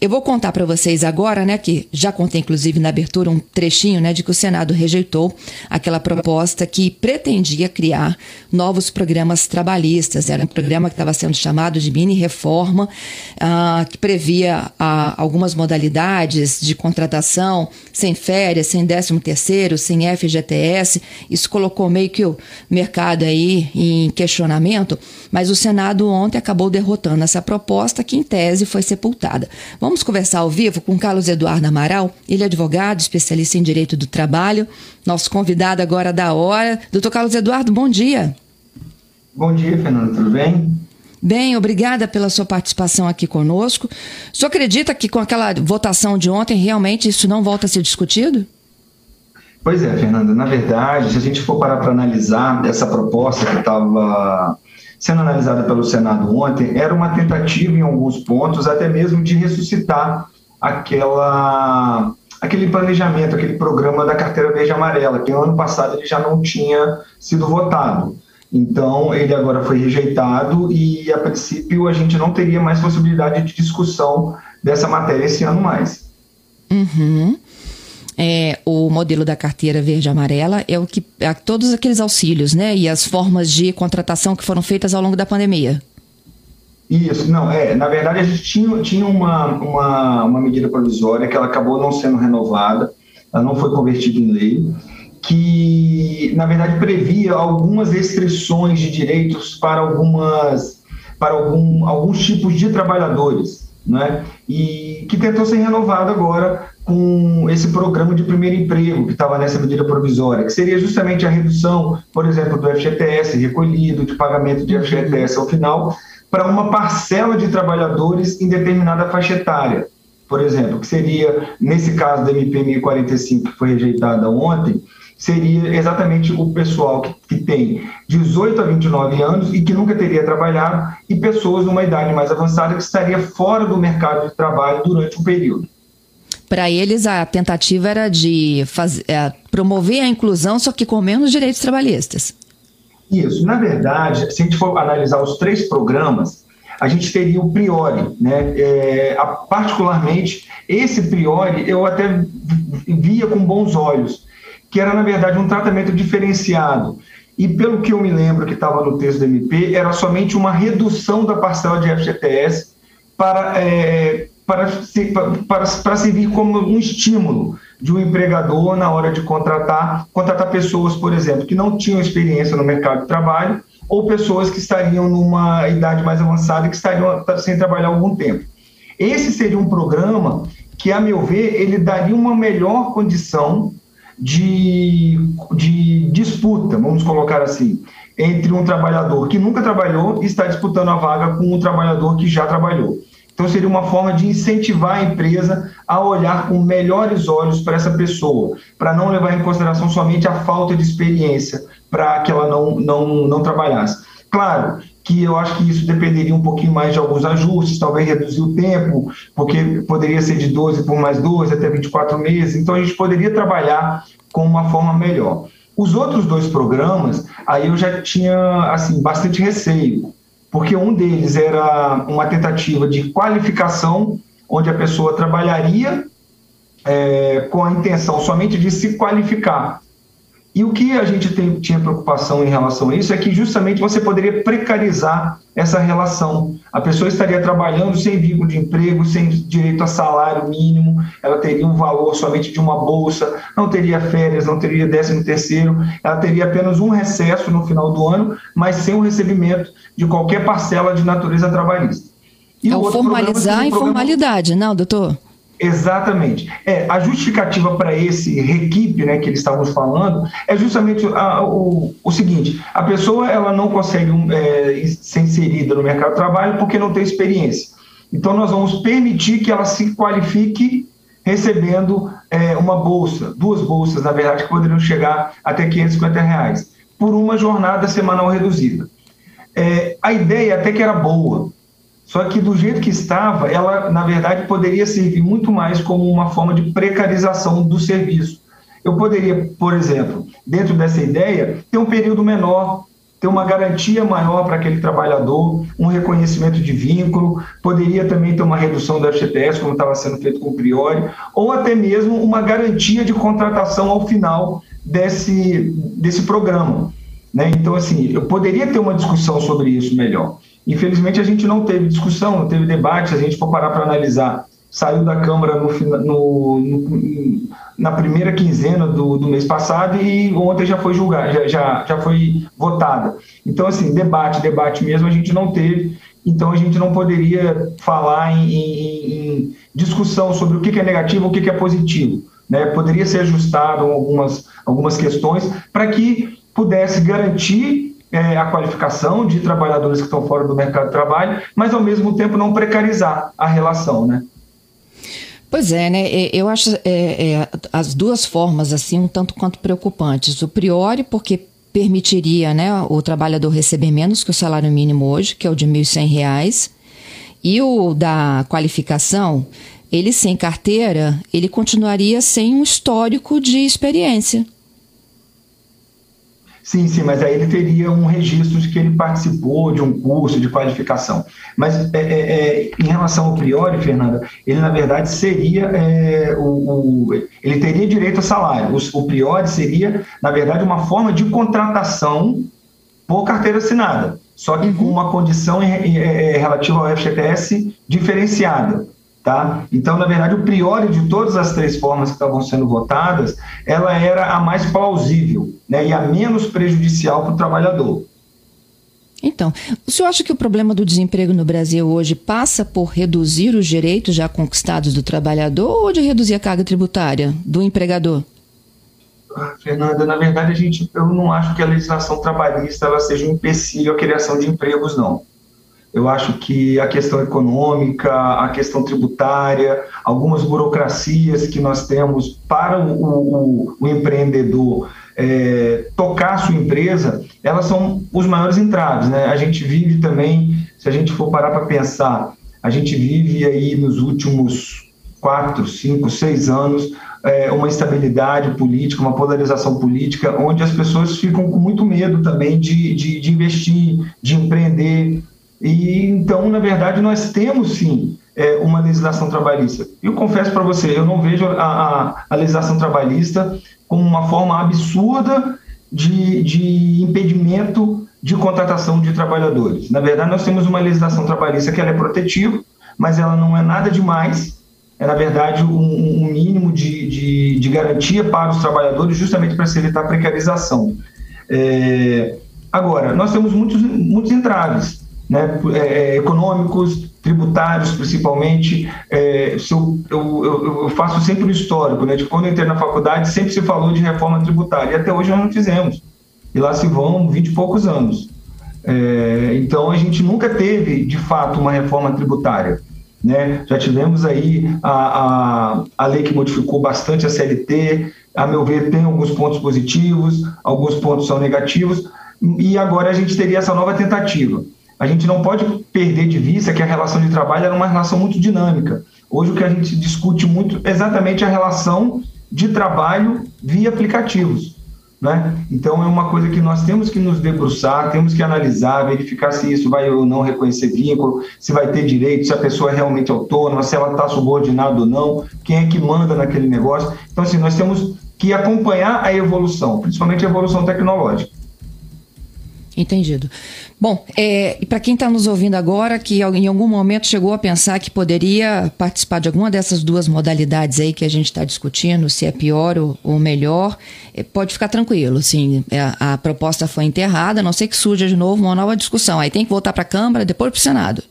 Eu vou contar para vocês agora, né, que já contei inclusive na abertura um trechinho, né, de que o Senado rejeitou aquela proposta que pretendia criar novos programas trabalhistas. Era um programa que estava sendo chamado de mini reforma, uh, que previa uh, algumas modalidades de contratação sem férias, sem 13 terceiro, sem FGTS. Isso colocou meio que o mercado aí em questionamento, mas o Senado ontem acabou derrotando essa proposta que em tese foi sepultada. Vamos Vamos conversar ao vivo com Carlos Eduardo Amaral, ele é advogado, especialista em direito do trabalho, nosso convidado agora da hora. Doutor Carlos Eduardo, bom dia. Bom dia, Fernando, tudo bem? Bem, obrigada pela sua participação aqui conosco. O senhor acredita que com aquela votação de ontem, realmente isso não volta a ser discutido? Pois é, Fernanda. Na verdade, se a gente for parar para analisar essa proposta que estava sendo analisada pelo Senado ontem, era uma tentativa, em alguns pontos, até mesmo de ressuscitar aquela, aquele planejamento, aquele programa da carteira verde amarela, que no ano passado ele já não tinha sido votado. Então, ele agora foi rejeitado e, a princípio, a gente não teria mais possibilidade de discussão dessa matéria esse ano mais. Uhum é, o modelo da carteira verde-amarela é o que é todos aqueles auxílios, né? E as formas de contratação que foram feitas ao longo da pandemia. Isso, não, é, na verdade a gente tinha, tinha uma, uma, uma medida provisória que ela acabou não sendo renovada, ela não foi convertida em lei, que na verdade previa algumas restrições de direitos para algumas para algum, alguns tipos de trabalhadores, né? E que tentou ser renovado agora com esse programa de primeiro emprego que estava nessa medida provisória, que seria justamente a redução, por exemplo, do FGTS recolhido, de pagamento de FGTS ao final, para uma parcela de trabalhadores em determinada faixa etária. Por exemplo, que seria, nesse caso da MP 1045, que foi rejeitada ontem, seria exatamente o pessoal que, que, tem 18 a 29 anos e que nunca teria trabalhado, e pessoas numa idade mais avançada que estaria fora do mercado de trabalho durante um período. Para eles, a tentativa era de fazer, é, promover a inclusão, só que com menos direitos trabalhistas. Isso. Na verdade, se a gente for analisar os três programas, a gente teria o Priori, né? É, particularmente, esse Priori eu até via com bons olhos, que era, na verdade, um tratamento diferenciado. E pelo que eu me lembro que estava no texto do MP, era somente uma redução da parcela de FGTS para é, para, para, para servir como um estímulo de um empregador na hora de contratar, contratar pessoas, por exemplo, que não tinham experiência no mercado de trabalho ou pessoas que estariam numa idade mais avançada e que estariam sem trabalhar algum tempo. Esse seria um programa que, a meu ver, ele daria uma melhor condição de, de disputa, vamos colocar assim, entre um trabalhador que nunca trabalhou e está disputando a vaga com um trabalhador que já trabalhou. Então, seria uma forma de incentivar a empresa a olhar com melhores olhos para essa pessoa, para não levar em consideração somente a falta de experiência para que ela não, não, não trabalhasse. Claro que eu acho que isso dependeria um pouquinho mais de alguns ajustes, talvez reduzir o tempo, porque poderia ser de 12 por mais 12 até 24 meses, então a gente poderia trabalhar com uma forma melhor. Os outros dois programas, aí eu já tinha assim bastante receio, porque um deles era uma tentativa de qualificação, onde a pessoa trabalharia é, com a intenção somente de se qualificar. E o que a gente tem, tinha preocupação em relação a isso é que justamente você poderia precarizar essa relação. A pessoa estaria trabalhando sem vínculo de emprego, sem direito a salário mínimo, ela teria um valor somente de uma bolsa, não teria férias, não teria décimo terceiro, ela teria apenas um recesso no final do ano, mas sem o recebimento de qualquer parcela de natureza trabalhista. E é o formalizar a informalidade, não, doutor? Exatamente. É, a justificativa para esse requipe né, que eles estavam falando é justamente a, o, o seguinte: a pessoa ela não consegue é, ser inserida no mercado de trabalho porque não tem experiência. Então, nós vamos permitir que ela se qualifique recebendo é, uma bolsa, duas bolsas, na verdade, que poderiam chegar até 550 reais, por uma jornada semanal reduzida. É, a ideia até que era boa, Só que do jeito que estava, ela, na verdade, poderia servir muito mais como uma forma de precarização do serviço. Eu poderia, por exemplo, dentro dessa ideia, ter um período menor, ter uma garantia maior para aquele trabalhador, um reconhecimento de vínculo, poderia também ter uma redução do FGTS, como estava sendo feito com o Priori, ou até mesmo uma garantia de contratação ao final desse, desse programa. Né? Então, assim, eu poderia ter uma discussão sobre isso melhor. Infelizmente, a gente não teve discussão, não teve debate, a gente for parar para analisar saiu da Câmara no, no, no, na primeira quinzena do, do, mês passado e ontem já foi julgada, já, já, já foi votada. Então, assim, debate, debate mesmo a gente não teve, então a gente não poderia falar em, em, em discussão sobre o que é negativo o que é positivo. Né? Poderia ser ajustado algumas, algumas questões para que pudesse garantir é, a qualificação de trabalhadores que estão fora do mercado de trabalho, mas ao mesmo tempo não precarizar a relação, né? Pois é, né? Eu acho é, é, as duas formas assim um tanto quanto preocupantes. O priori, porque permitiria, né, o trabalhador receber menos que o salário mínimo hoje, que é o de R$ 1.100, e o da qualificação, ele sem carteira, ele continuaria sem um histórico de experiência. Sim, sim, mas aí ele teria um registro de que ele participou de um curso de qualificação. Mas é, é, é em relação ao priori, Fernanda, ele na verdade seria é, o, o, ele teria direito a salário. O, o priori seria, na verdade, uma forma de contratação por carteira assinada, só que com uhum. uma condição relativa ao FGTS diferenciada. Tá? Então, na verdade, o priori de todas as três formas que estavam sendo votadas, ela era a mais plausível né, e a menos prejudicial para o trabalhador. Então, o senhor acha que o problema do desemprego no Brasil hoje passa por reduzir os direitos já conquistados do trabalhador ou de reduzir a carga tributária do empregador? Ah, Fernanda, na verdade, a gente, eu não acho que a legislação trabalhista ela seja um empecilho à criação de empregos, não. Eu acho que a questão econômica, a questão tributária, algumas burocracias que nós temos para o, o, o empreendedor é, tocar sua empresa, elas são os maiores entraves. Né? A gente vive também, se a gente for parar para pensar, a gente vive aí nos últimos quatro, cinco, seis anos é, uma instabilidade política, uma polarização política, onde as pessoas ficam com muito medo também de, de, de investir, de empreender, e então, na verdade, nós temos sim é, uma legislação trabalhista. Eu confesso para você, eu não vejo a, a, legislação trabalhista como uma forma absurda de, de impedimento de contratação de trabalhadores. Na verdade, nós temos uma legislação trabalhista que ela é protetiva, mas ela não é nada demais. É, na verdade, um, um mínimo de, de, de, garantia para os trabalhadores, justamente para se evitar a precarização. É, agora, nós temos muitos, muitos entraves né, é, econômicos, tributários principalmente. É, eu, eu, eu, faço sempre o histórico, né, de quando eu entrei na faculdade sempre se falou de reforma tributária, e até hoje nós não fizemos. E lá se vão vinte e poucos anos. É, então a gente nunca teve, de fato, uma reforma tributária. Né? Já tivemos aí a, a, a lei que modificou bastante a CLT, a meu ver, tem alguns pontos positivos, alguns pontos são negativos, e agora a gente teria essa nova tentativa a gente não pode perder de vista que a relação de trabalho é uma relação muito dinâmica. Hoje o que a gente discute muito é exatamente a relação de trabalho via aplicativos. Né? Então é uma coisa que nós temos que nos debruçar, temos que analisar, verificar se isso vai ou não reconhecer vínculo, se vai ter direito, se a pessoa é realmente autônoma, se ela está subordinada ou não, quem é que manda naquele negócio. Então, assim, nós temos que acompanhar a evolução, principalmente a evolução tecnológica. Entendido. Bom, é, e para quem está nos ouvindo agora, que em algum momento chegou a pensar que poderia participar de alguma dessas duas modalidades aí que a gente está discutindo, se é pior ou, ou melhor, é, pode ficar tranquilo. Sim, é, a, a, proposta foi enterrada, a não sei que surja de novo uma nova discussão. Aí tem que voltar para a Câmara, depois para o Senado.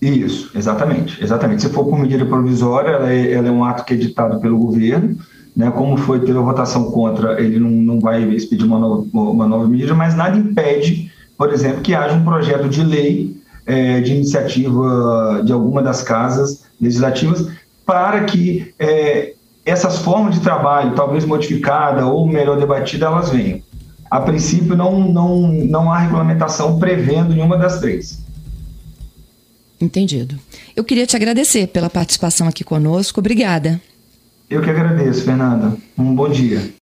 Isso, exatamente, exatamente. Se for por medida provisória, ela é, ela é um ato que é ditado pelo governo, né, como foi pela votação contra, ele não, não vai expedir uma nova, uma nova medida, mas nada impede por exemplo, que haja um projeto de lei é, de iniciativa de alguma das casas legislativas para que é, essas formas de trabalho, talvez modificada ou melhor debatida, elas venham. A princípio, não, não, não há regulamentação prevendo nenhuma das três. Entendido. Eu queria te agradecer pela participação aqui conosco. Obrigada. Eu que agradeço, Fernanda. Um bom dia.